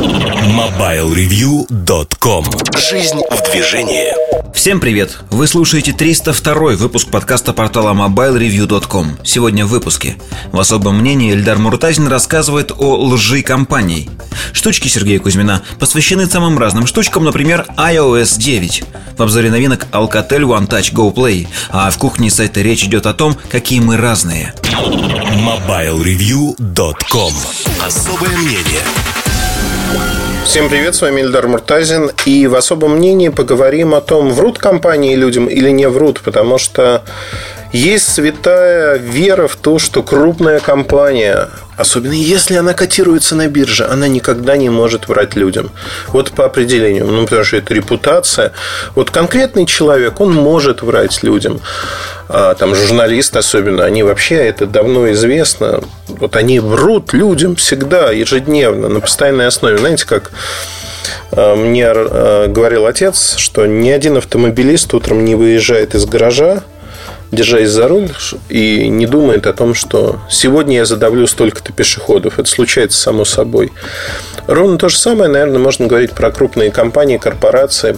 MobileReview.com Жизнь в движении. Всем привет! Вы слушаете 302 выпуск подкаста портала MobileReview.com Сегодня в выпуске. В особом мнении Эльдар Муртазин рассказывает о лжи компаний. Штучки Сергея Кузьмина посвящены самым разным штучкам, например, iOS 9 В обзоре новинок Alcatel One Touch Go Play А в кухне сайта речь идет о том, какие мы разные. MobileReview.com Особое мнение Всем привет, с вами Ильдар Муртазин. И в особом мнении поговорим о том, врут компании людям или не врут, потому что есть святая вера в то, что крупная компания, особенно если она котируется на бирже, она никогда не может врать людям. Вот по определению. Ну, потому что это репутация. Вот конкретный человек, он может врать людям. А там журналисты особенно, они вообще, это давно известно, вот они врут людям всегда, ежедневно, на постоянной основе. Знаете, как а, мне а, говорил отец, что ни один автомобилист утром не выезжает из гаража, держась за руль и не думает о том, что сегодня я задавлю столько-то пешеходов. Это случается само собой. Ровно то же самое, наверное, можно говорить про крупные компании, корпорации.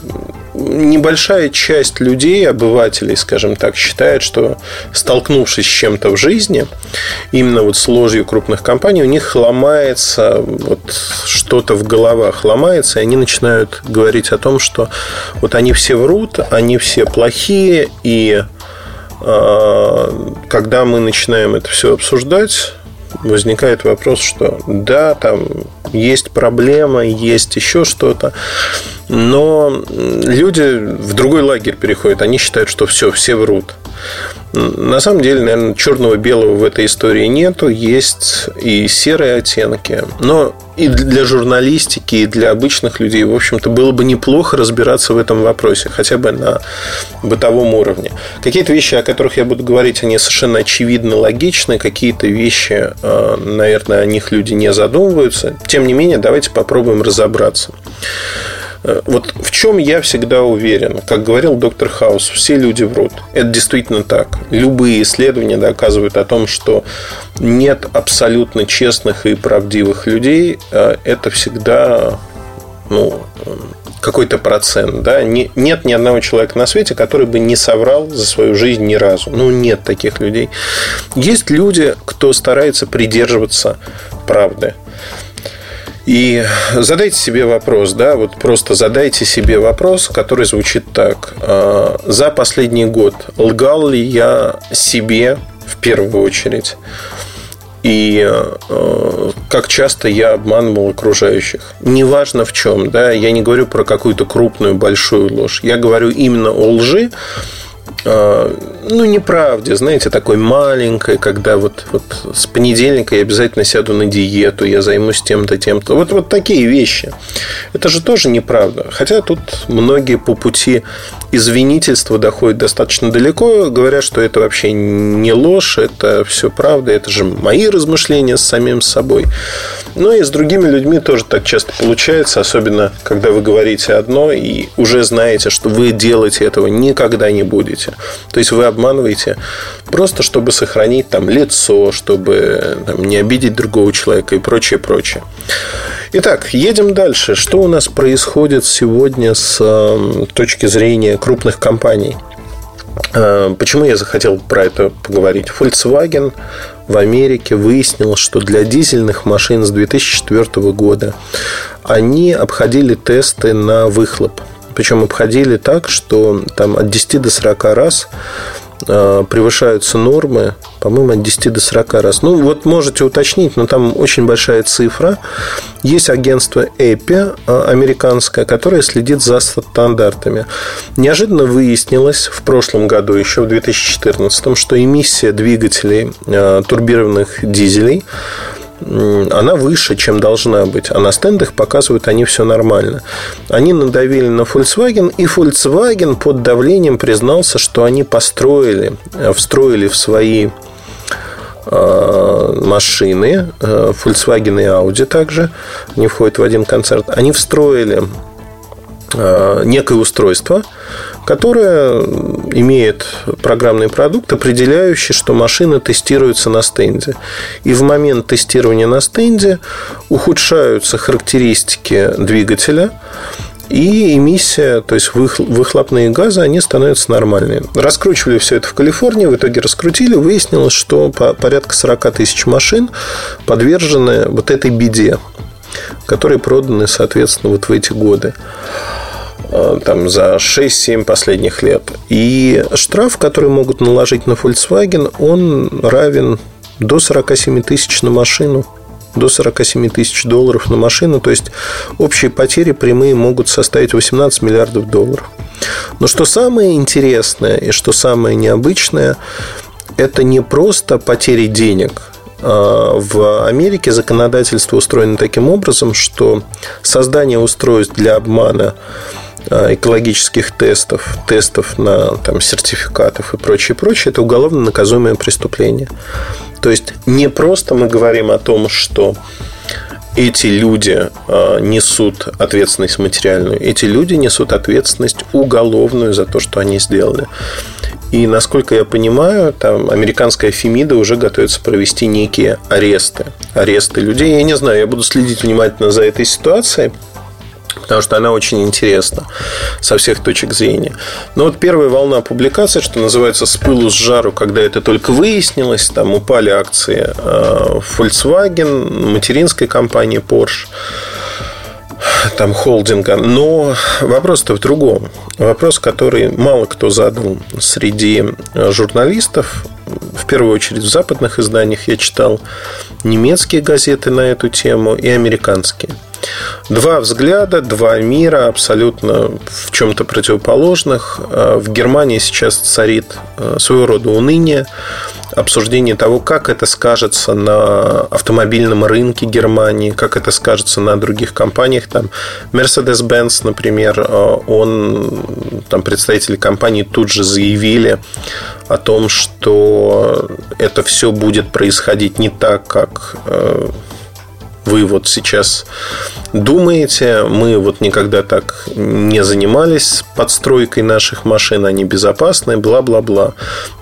Небольшая часть людей, обывателей, скажем так, считает, что столкнувшись с чем-то в жизни, именно вот с ложью крупных компаний, у них ломается вот что-то в головах, ломается, и они начинают говорить о том, что вот они все врут, они все плохие, и когда мы начинаем это все обсуждать, возникает вопрос, что да, там есть проблема, есть еще что-то, но люди в другой лагерь переходят, они считают, что все, все врут. На самом деле, наверное, черного-белого в этой истории нету. Есть и серые оттенки. Но и для журналистики, и для обычных людей, в общем-то, было бы неплохо разбираться в этом вопросе, хотя бы на бытовом уровне. Какие-то вещи, о которых я буду говорить, они совершенно очевидно логичны, какие-то вещи, э, наверное, о них люди не задумываются. Тем не менее, давайте попробуем разобраться. Э, вот в чем я всегда уверен, как говорил доктор Хаус, все люди врут. Это действительно так. Любые исследования доказывают о том, что нет абсолютно честных и правдивых людей. Э, это всегда ну, какой-то процент. Да? нет ни одного человека на свете, который бы не соврал за свою жизнь ни разу. Ну, нет таких людей. Есть люди, кто старается придерживаться правды. И задайте себе вопрос, да, вот просто задайте себе вопрос, который звучит так. «А, за последний год лгал ли я себе в первую очередь? И э, как часто я обманывал окружающих. Неважно в чем, да, я не говорю про какую-то крупную, большую ложь. Я говорю именно о лжи, а, ну, неправде, знаете, такой маленькой, когда вот, вот с понедельника я обязательно сяду на диету, я займусь тем-то, тем-то. Вот, вот такие вещи. Это же тоже неправда. Хотя тут многие по пути извинительства доходят достаточно далеко, говорят, что это вообще не ложь, это все правда, это же мои размышления с самим собой. Но и с другими людьми тоже так часто получается, особенно когда вы говорите одно и уже знаете, что вы делаете этого никогда не будете. То есть вы обманываете просто, чтобы сохранить там лицо, чтобы там, не обидеть другого человека и прочее, прочее. Итак, едем дальше. Что у нас происходит сегодня с э, точки зрения крупных компаний? Э, почему я захотел про это поговорить? Volkswagen в Америке выяснил, что для дизельных машин с 2004 года они обходили тесты на выхлоп. Причем обходили так, что там от 10 до 40 раз э, превышаются нормы, по-моему, от 10 до 40 раз. Ну, вот можете уточнить, но там очень большая цифра. Есть агентство EPI э, американское, которое следит за стандартами. Неожиданно выяснилось в прошлом году, еще в 2014, что эмиссия двигателей э, турбированных дизелей она выше, чем должна быть. А на стендах показывают, они все нормально. Они надавили на Volkswagen, и Volkswagen под давлением признался, что они построили, э, встроили в свои э, машины, э, Volkswagen и Audi также, они входят в один концерт, они встроили некое устройство, которое имеет программный продукт, определяющий, что машина тестируется на стенде. И в момент тестирования на стенде ухудшаются характеристики двигателя, и эмиссия, то есть выхлопные газы, они становятся нормальными. Раскручивали все это в Калифорнии, в итоге раскрутили, выяснилось, что порядка 40 тысяч машин подвержены вот этой беде, которые проданы, соответственно, вот в эти годы э, там, за 6-7 последних лет. И штраф, который могут наложить на Volkswagen, он равен до 47 тысяч на машину до 47 тысяч долларов на машину. То есть общие потери прямые могут составить 18 миллиардов долларов. Но что самое интересное и что самое необычное, это не просто потери денег. А в Америке законодательство устроено таким образом, что создание устройств для обмана экологических тестов, тестов на там, сертификатов и прочее, прочее, это уголовно наказуемое преступление. То есть не просто мы говорим о том, что эти люди а, несут ответственность материальную, эти люди несут ответственность уголовную за то, что они сделали. И, насколько я понимаю, там американская Фемида уже готовится провести некие аресты. Аресты людей. Я не знаю, я буду следить внимательно за этой ситуацией потому что она очень интересна со всех точек зрения. Но вот первая волна публикации, что называется «С пылу с жару», когда это только выяснилось, там упали акции э, Volkswagen, материнской компании Porsche, там холдинга. Но вопрос-то в другом. Вопрос, который мало кто задал среди журналистов, в первую очередь в западных изданиях я читал немецкие газеты на эту тему и американские – Два взгляда, два мира абсолютно в чем-то противоположных. Э, в Германии сейчас царит э, своего рода уныние, обсуждение того, как это скажется на автомобильном рынке Германии, как это скажется на других компаниях. Там Mercedes-Benz, например, э, он, там представители компании тут же заявили о том, что это все будет происходить не так, как вы вот сейчас думаете, мы вот никогда так не занимались подстройкой наших машин, они безопасны, бла-бла-бла.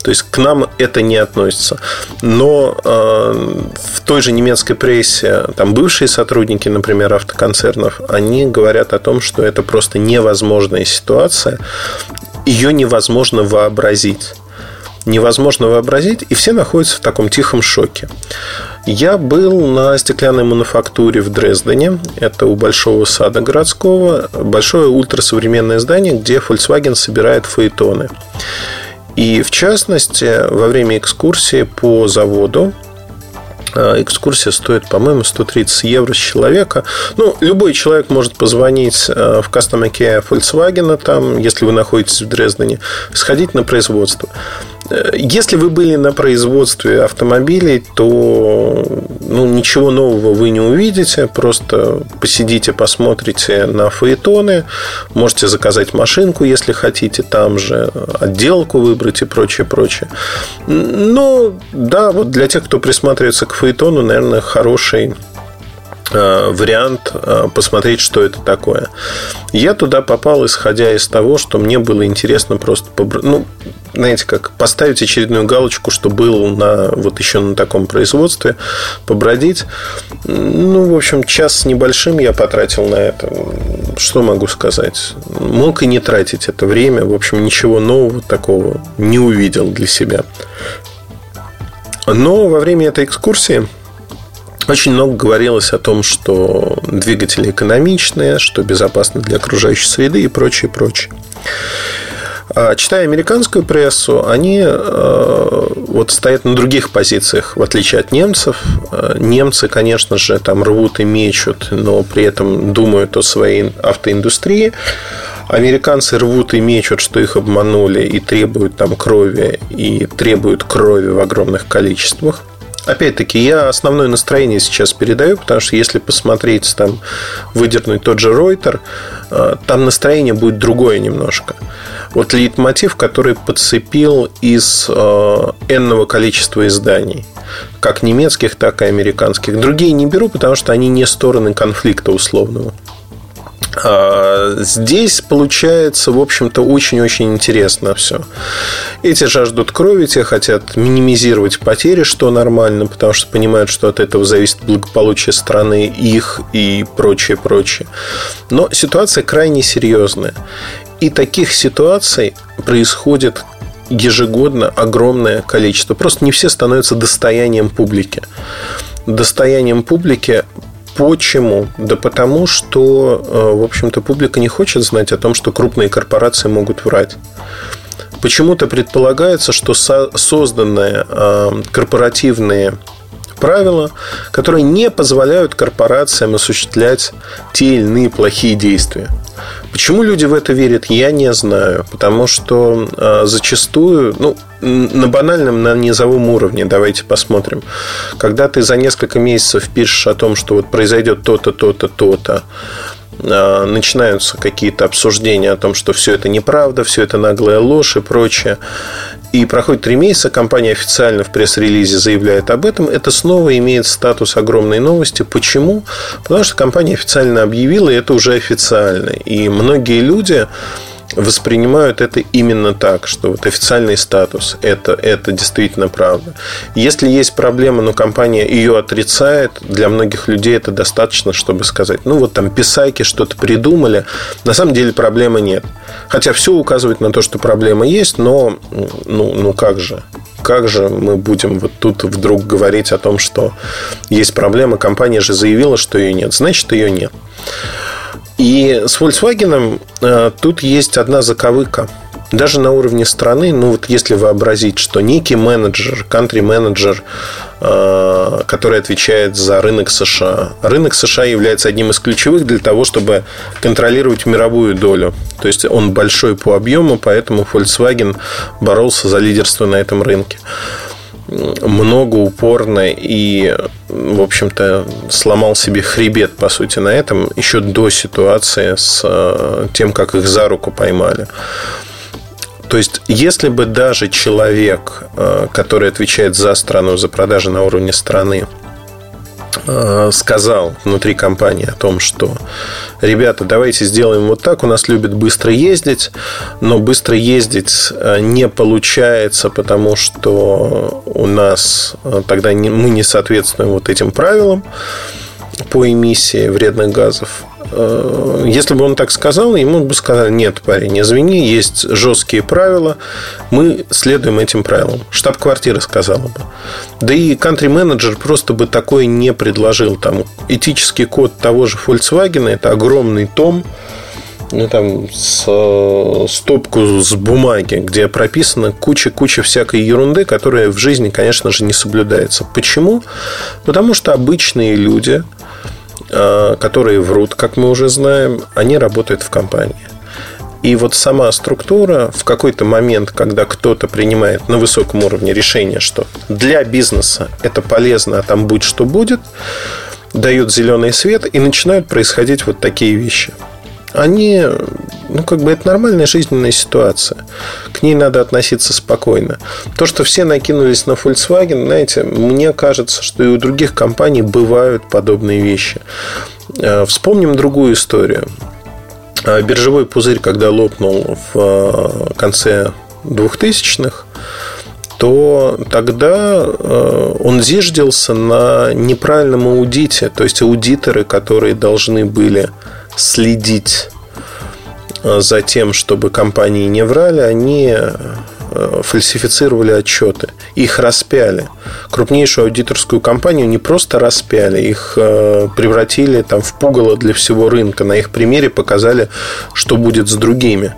То есть к нам это не относится. Но э, в той же немецкой прессе, там бывшие сотрудники, например, автоконцернов, они говорят о том, что это просто невозможная ситуация, ее невозможно вообразить невозможно вообразить, и все находятся в таком тихом шоке. Я был на стеклянной мануфактуре в Дрездене. Это у Большого сада городского. Большое ультрасовременное здание, где Volkswagen собирает фаэтоны. И в частности, во время экскурсии по заводу а, Экскурсия стоит, по-моему, 130 евро с человека. Ну, любой человек может позвонить а, в Customer Care Volkswagen, там, если вы находитесь в Дрездене, сходить на производство. Если вы были на производстве автомобилей, то ну, ничего нового вы не увидите. Просто посидите, посмотрите на фаэтоны. Можете заказать машинку, если хотите, там же отделку выбрать и прочее, прочее. Но да, вот для тех, кто присматривается к фаэтону, наверное, хороший Э, вариант э, посмотреть, что это такое. Я туда попал, исходя из того, что мне было интересно просто, побр... ну, знаете, как поставить очередную галочку, что был на вот еще на таком производстве, побродить. Ну, в общем, час с небольшим я потратил на это. Что могу сказать? Мог и не тратить это время. В общем, ничего нового такого не увидел для себя. Но во время этой экскурсии очень много говорилось о том, что двигатели экономичные, что безопасны для окружающей среды и прочее, прочее. А читая американскую прессу, они э, вот стоят на других позициях, в отличие от немцев. Э, немцы, конечно же, там рвут и мечут, но при этом думают о своей автоиндустрии. Американцы рвут и мечут, что их обманули и требуют там крови, и требуют крови в огромных количествах. Опять-таки, я основное настроение сейчас передаю, потому что если посмотреть, там, выдернуть тот же Reutер, э, там настроение будет другое немножко. Вот лейтмотив, который подцепил из э, энного количества изданий, как немецких, так и американских. Другие не беру, потому что они не стороны конфликта условного. А, здесь получается, в общем-то, очень-очень интересно все. Эти жаждут крови, те хотят минимизировать потери, что нормально, потому что понимают, что от этого зависит благополучие страны, их и прочее, прочее. Но ситуация крайне серьезная. И таких ситуаций происходит ежегодно огромное количество. Просто не все становятся достоянием публики. Достоянием публики Почему? Да потому что, э, в общем-то, публика не хочет знать о том, что крупные корпорации могут врать. Почему-то предполагается, что созданные э, корпоративные правила, которые не позволяют корпорациям осуществлять те или иные плохие действия. Почему люди в это верят, я не знаю. Потому что э, зачастую, ну, на банальном, на низовом уровне, давайте посмотрим. Когда ты за несколько месяцев пишешь о том, что вот произойдет то-то, то-то, то-то, а, начинаются какие-то обсуждения о том, что все это неправда, все это наглая ложь и прочее. И проходит три месяца, компания официально в пресс-релизе заявляет об этом. Это снова имеет статус огромной новости. Почему? Потому что компания официально объявила, и это уже официально. И многие люди воспринимают это именно так, что вот официальный статус это, это действительно правда. Если есть проблема, но компания ее отрицает, для многих людей это достаточно, чтобы сказать, ну вот там писайки что-то придумали, на самом деле проблемы нет. Хотя все указывает на то, что проблема есть, но ну, ну как же? Как же мы будем вот тут вдруг говорить о том, что есть проблема? Компания же заявила, что ее нет. Значит, ее нет. И с Volkswagen э, тут есть одна заковыка. Даже на уровне страны, ну вот если вообразить, что некий менеджер, кантри-менеджер, э, который отвечает за рынок США. Рынок США является одним из ключевых для того, чтобы контролировать мировую долю. То есть он большой по объему, поэтому Volkswagen боролся за лидерство на этом рынке много упорно и, в общем-то, сломал себе хребет, по сути, на этом еще до ситуации с э, тем, как их за руку поймали. То есть, если бы даже человек, э, который отвечает за страну, за продажи на уровне страны, сказал внутри компании о том, что ребята, давайте сделаем вот так, у нас любят быстро ездить, но быстро ездить э, не получается, потому что у нас э, тогда мы не соответствуем вот этим правилам по эмиссии вредных газов. Э, если бы он так сказал, ему бы сказали, нет, парень, извини, есть жесткие правила, мы следуем этим правилам. Штаб-квартира сказала бы. Да и кантри-менеджер просто бы такое не предложил. Там этический код того же Volkswagen, это огромный том, ну, там, с, стопку с бумаги, где прописана куча-куча всякой ерунды, которая в жизни, конечно же, не соблюдается. Почему? Потому что обычные люди, Э, которые врут, как мы уже знаем, они работают в компании. И вот сама структура в какой-то момент, когда кто-то принимает на высоком уровне решение, что для бизнеса это полезно, а там будь что будет, дают зеленый свет и начинают происходить вот такие вещи – они, ну, как бы это нормальная жизненная ситуация. К ней надо относиться спокойно. То, что все накинулись на Volkswagen, знаете, мне кажется, что и у других компаний бывают подобные вещи. Э, вспомним другую историю. Э, биржевой пузырь, когда лопнул в э, конце 2000-х, то тогда он зиждился на неправильном аудите. То есть аудиторы, которые должны были следить за тем, чтобы компании не врали, они э, фальсифицировали отчеты. Их распяли. Крупнейшую аудиторскую компанию не просто распяли, их э, превратили там, в пугало для всего рынка. На их примере показали, что будет с другими.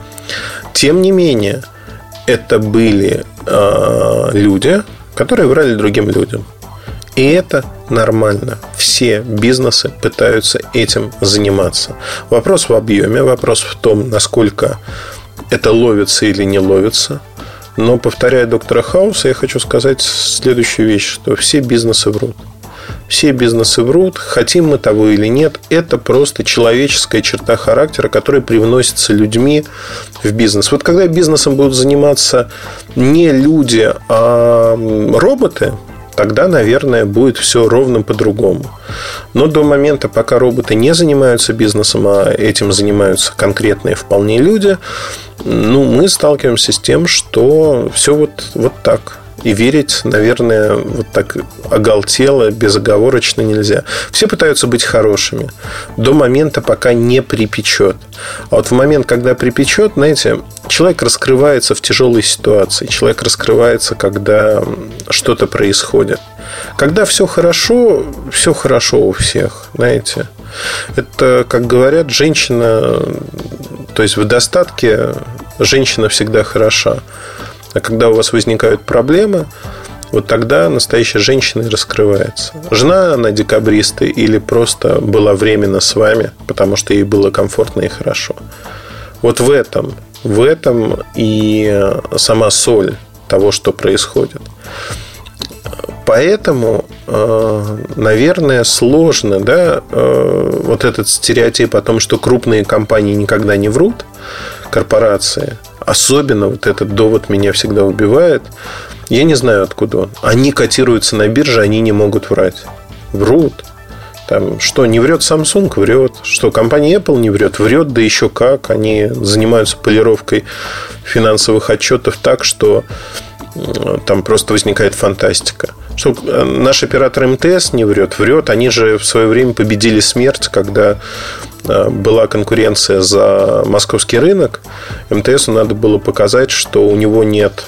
Тем не менее, это были люди, которые врали другим людям. И это нормально. Все бизнесы пытаются этим заниматься. Вопрос в объеме, вопрос в том, насколько это ловится или не ловится. Но, повторяя доктора Хауса, я хочу сказать следующую вещь, что все бизнесы врут. Все бизнесы врут, хотим мы того или нет, это просто человеческая черта характера, которая привносится людьми в бизнес. Вот когда бизнесом будут заниматься не люди, а роботы, тогда, наверное, будет все ровно по-другому. Но до момента, пока роботы не занимаются бизнесом, а этим занимаются конкретные вполне люди, ну, мы сталкиваемся с тем, что все вот, вот так. И верить, наверное, вот так оголтело, безоговорочно нельзя. Все пытаются быть хорошими до момента, пока не припечет. А вот в момент, когда припечет, знаете, человек раскрывается в тяжелой ситуации. Человек раскрывается, когда что-то происходит. Когда все хорошо, все хорошо у всех, знаете. Это, как говорят, женщина, то есть в достатке женщина всегда хороша. А когда у вас возникают проблемы, вот тогда настоящая женщина и раскрывается. Жена она декабристы или просто была временно с вами, потому что ей было комфортно и хорошо. Вот в этом, в этом и сама соль того, что происходит. Поэтому, э, наверное, сложно, да, э, вот этот стереотип о том, что крупные компании никогда не врут, корпорации – Особенно вот этот довод меня всегда убивает. Я не знаю, откуда он. Они котируются на бирже, они не могут врать. Врут. Там, что, не врет Samsung? Врет. Что, компания Apple не врет? Врет, да еще как. Они занимаются полировкой финансовых отчетов так, что там просто возникает фантастика. Что э, наш оператор МТС не врет, врет. Они же в свое время победили смерть, когда э, была конкуренция за московский рынок. МТСу надо было показать, что у него нет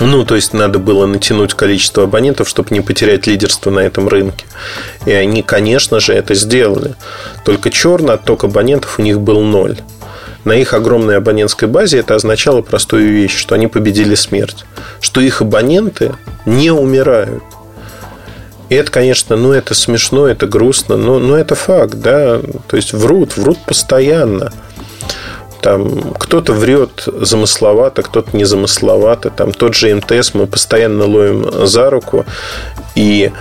ну, то есть надо было натянуть количество абонентов, чтобы не потерять лидерство на этом рынке. И они, конечно же, это сделали. Только черный отток абонентов у них был ноль на их огромной абонентской базе это означало простую вещь, что они победили смерть, что их абоненты не умирают. И это, конечно, ну, это смешно, это грустно, но, но это факт, да. То есть врут, врут постоянно. Там кто-то врет замысловато, кто-то не замысловато. Там тот же МТС мы постоянно ловим за руку. И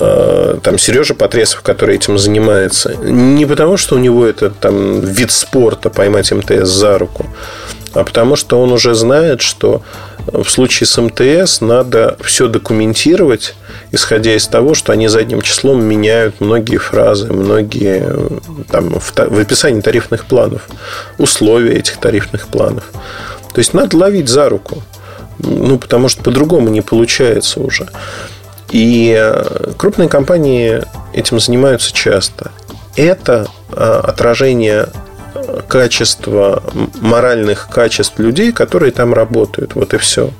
Э, там Сережа Потресов, который этим занимается, не потому, что у него это там вид спорта поймать МТС за руку, а потому что он уже знает, что в случае с МТС надо все документировать, исходя из того, что они задним числом меняют многие фразы, многие там, в, в описании тарифных планов, условия этих тарифных планов. То есть надо ловить за руку. Ну, потому что по-другому не получается уже. И э, крупные компании этим занимаются часто. Это э, отражение качества, моральных качеств людей, которые там работают. Вот и все.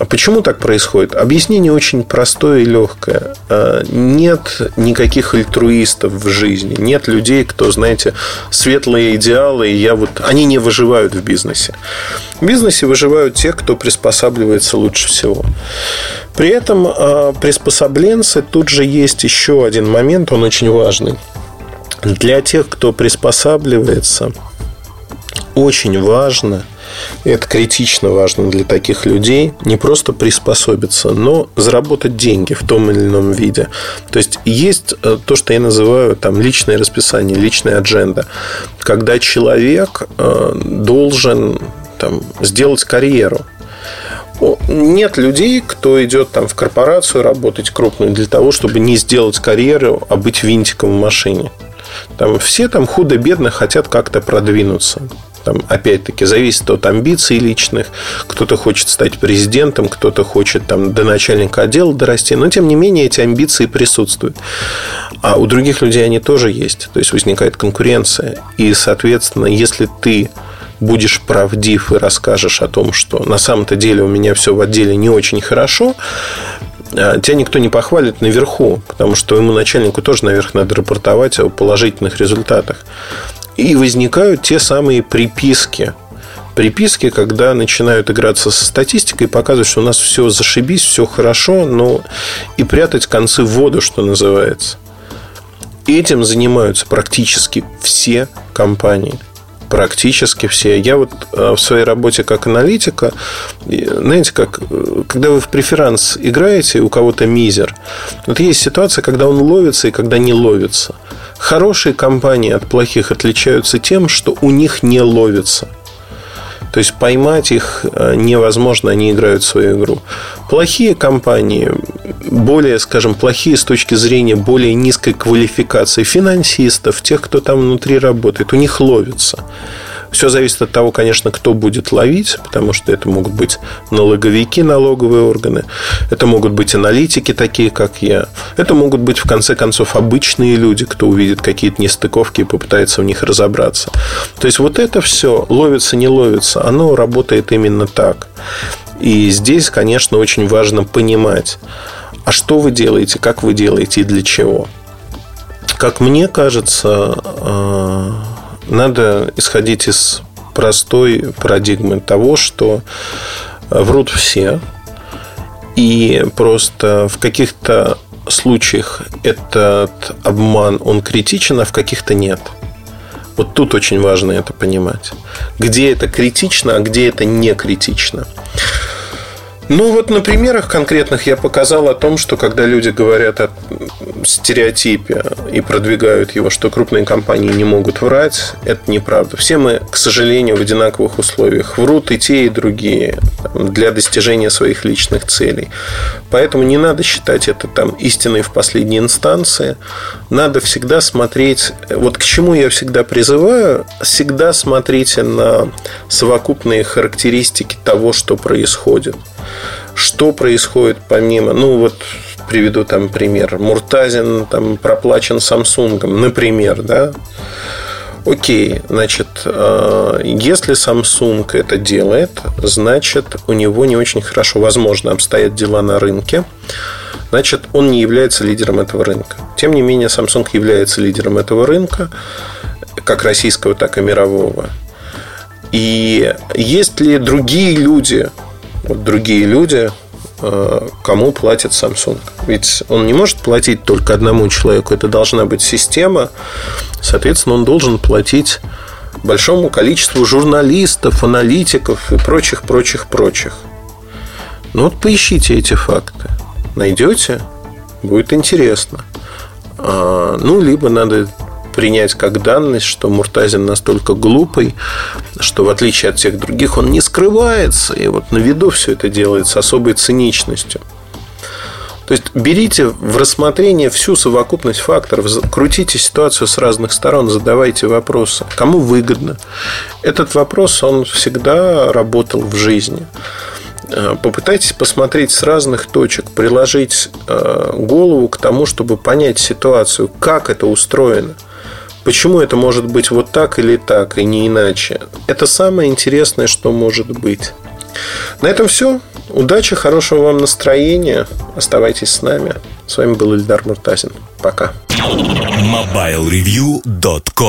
А почему так происходит? Объяснение очень простое и легкое. А, нет никаких альтруистов в жизни. Нет людей, кто, знаете, светлые идеалы, и я вот... Они не выживают в бизнесе. В бизнесе выживают те, кто приспосабливается лучше всего. При этом а, приспособленцы тут же есть еще один момент, он очень важный. Для тех, кто приспосабливается, очень важно – это критично важно для таких людей. Не просто приспособиться, но заработать деньги в том или ином виде. То есть есть э, то, что я называю там личное расписание, личная адженда. Когда человек э, должен там, сделать карьеру. Нет людей, кто идет там в корпорацию работать крупную для того, чтобы не сделать карьеру, а быть винтиком в машине. Там все там худо-бедно хотят как-то продвинуться. Там, опять-таки, зависит от амбиций личных. Кто-то хочет стать президентом, кто-то хочет там, до начальника отдела дорасти. Но, тем не менее, эти амбиции присутствуют. А у других людей они тоже есть. То есть, возникает конкуренция. И, соответственно, если ты будешь правдив и расскажешь о том, что на самом-то деле у меня все в отделе не очень хорошо, тебя никто не похвалит наверху, потому что ему начальнику тоже наверх надо рапортовать о положительных результатах. И возникают те самые приписки. Приписки, когда начинают играться со статистикой и показывать, что у нас все зашибись, все хорошо, но и прятать концы в воду, что называется. Этим занимаются практически все компании практически все. Я вот э, в своей работе как аналитика, знаете, как, э, когда вы в преферанс играете, у кого-то мизер, вот есть ситуация, когда он ловится и когда не ловится – Хорошие компании от плохих отличаются тем, что у них не ловится. То есть поймать их э, невозможно, они играют свою игру. Плохие компании, более, скажем, плохие с точки зрения более низкой квалификации финансистов, тех, кто там внутри работает, у них ловится. Все зависит от того, конечно, кто будет ловить, потому что это могут быть налоговики, налоговые органы, это могут быть аналитики, такие как я, это могут быть, в конце концов, обычные люди, кто увидит какие-то нестыковки и попытается в них разобраться. То есть вот это все, ловится, не ловится, оно работает именно так. И здесь, конечно, очень важно понимать, а что вы делаете, как вы делаете и для чего. Как мне кажется, э, надо исходить из простой парадигмы того, что врут все, и просто в каких-то случаях этот обман, он критичен, а в каких-то нет. Вот тут очень важно это понимать. Где это критично, а где это не критично. Ну вот на примерах конкретных я показал о том, что когда люди говорят о стереотипе и продвигают его, что крупные компании не могут врать, это неправда. Все мы, к сожалению, в одинаковых условиях врут и те, и другие для достижения своих личных целей. Поэтому не надо считать это там истиной в последней инстанции. Надо всегда смотреть, вот к чему я всегда призываю, всегда смотрите на совокупные характеристики того, что происходит. Что происходит помимо... Ну, вот приведу там пример. Муртазин там проплачен Самсунгом, например, да? Окей, значит, э, если Samsung это делает, значит, у него не очень хорошо, возможно, обстоят дела на рынке. Значит, он не является лидером этого рынка. Тем не менее, Samsung является лидером этого рынка, как российского, так и мирового. И есть ли другие люди, другие люди, э, кому платит Samsung. Ведь он не может платить только одному человеку. Это должна быть система. Соответственно, он должен платить большому количеству журналистов, аналитиков и прочих, прочих, прочих. Ну вот поищите эти факты. Найдете? Будет интересно. А, ну, либо надо принять как данность, что Муртазин настолько глупый, что в отличие от всех других он не скрывается, и вот на виду все это делает с особой циничностью. То есть берите в рассмотрение всю совокупность факторов, крутите ситуацию с разных сторон, задавайте вопросы. Кому выгодно? Этот вопрос, он всегда работал в жизни. Э, попытайтесь посмотреть с разных точек, приложить э, голову к тому, чтобы понять ситуацию, как это устроено – Почему это может быть вот так или так, и не иначе? Это самое интересное, что может быть. На этом все. Удачи, хорошего вам настроения. Оставайтесь с нами. С вами был Ильдар Муртазин. Пока. MobileReview.com